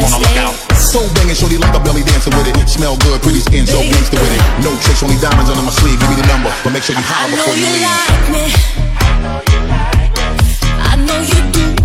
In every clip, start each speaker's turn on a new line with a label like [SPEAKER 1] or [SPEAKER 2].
[SPEAKER 1] I'm on the lookout. So banging, shorty like a belly dancing with it. Smell good, pretty skin, so gangster with it.
[SPEAKER 2] No tricks, only diamonds under my sleeve. Give me the number, but make sure you holler before you, you leave. Like me.
[SPEAKER 3] I
[SPEAKER 2] know you
[SPEAKER 3] like me. I know you do.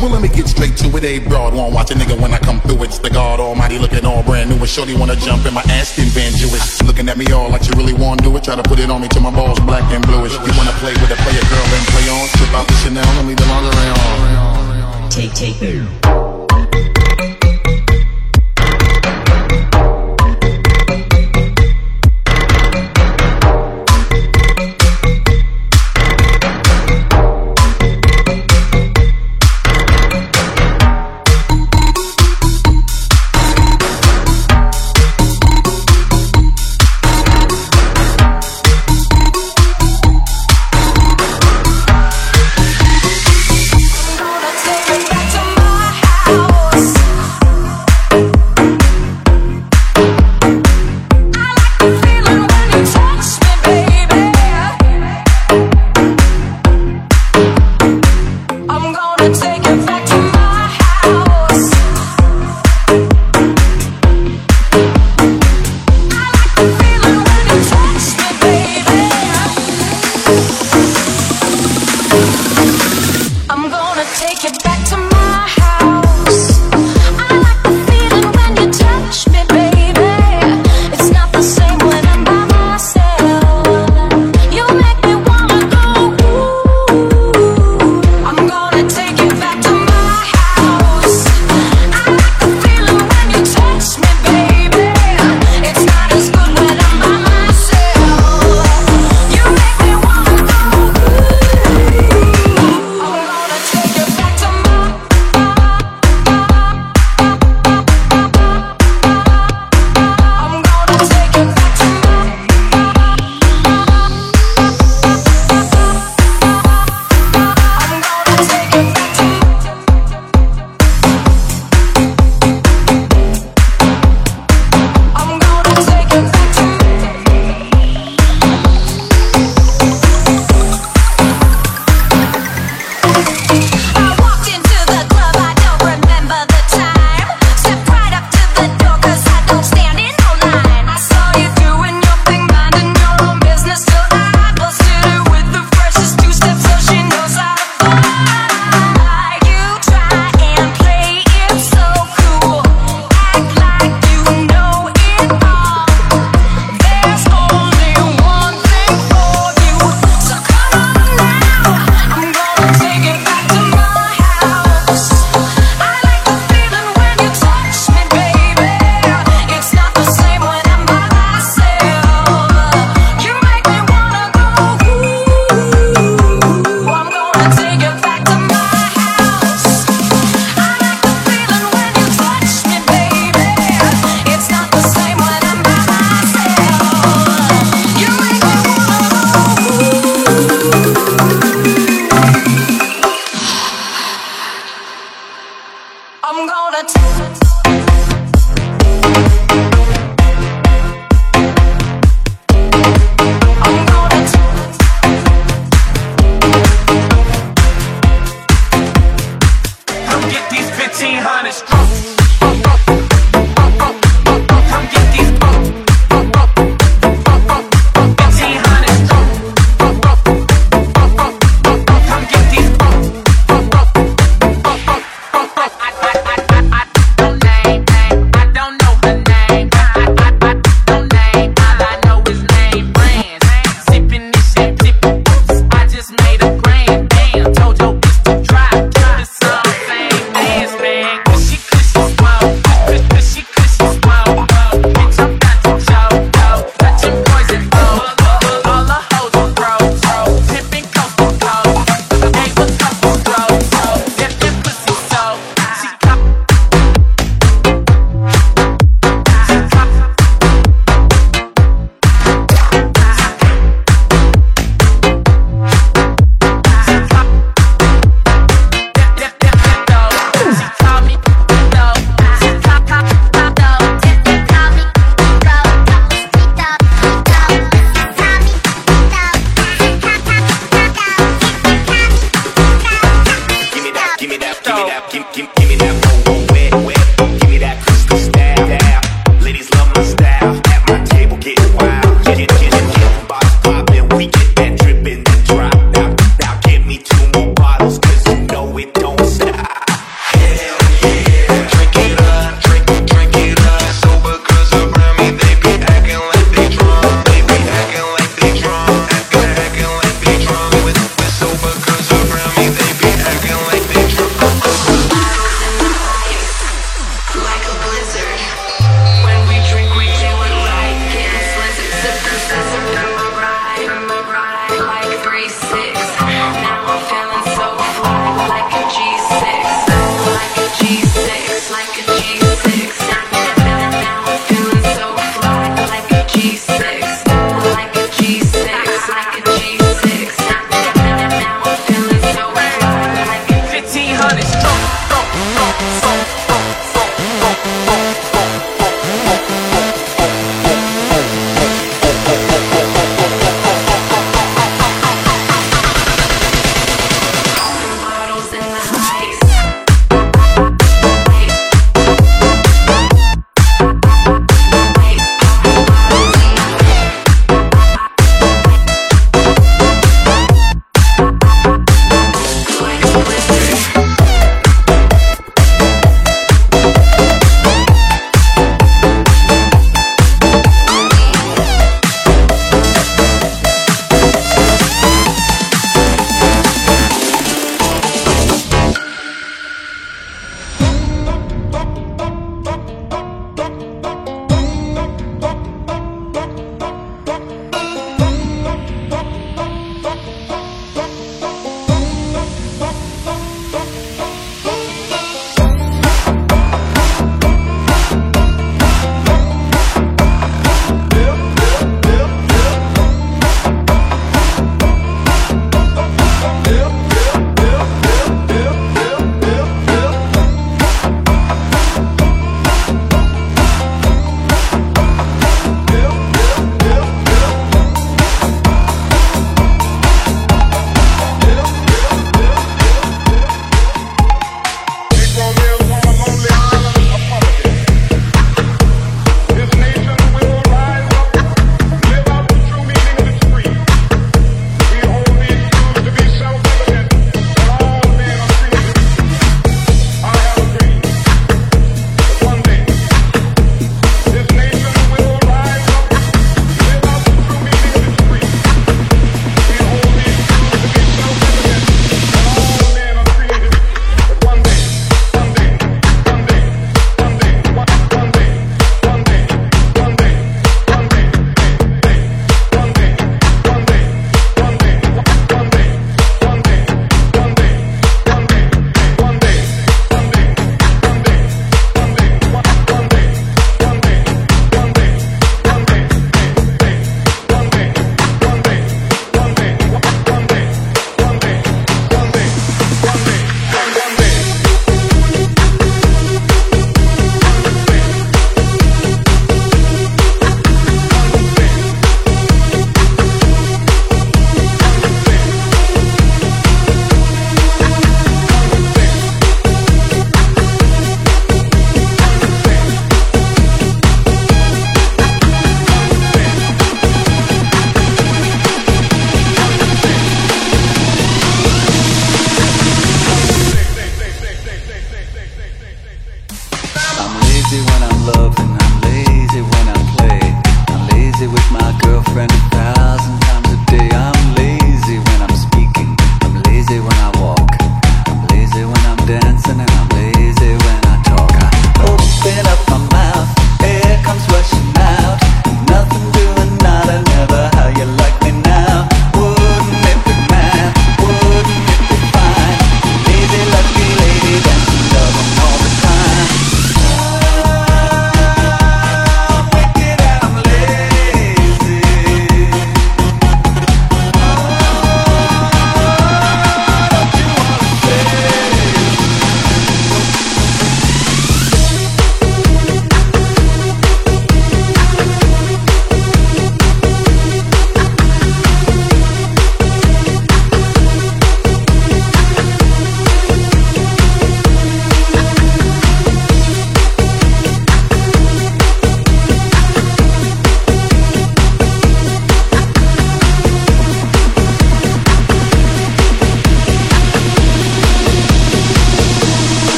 [SPEAKER 3] Well, let me get straight to it. Eh, a broad won't watch a nigga when I come through. It's the God Almighty looking all brand new. And Shorty wanna jump in my Aston Vanquish. Looking at me all like you really wanna do it. Try to put it on me till my balls black and bluish. You wanna play with a player girl and play on. Strip out the Chanel and leave the lingerie on.
[SPEAKER 2] Take, take me.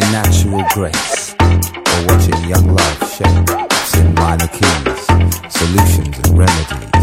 [SPEAKER 4] your natural grace or watching young love shape, in minor keys, solutions and remedies.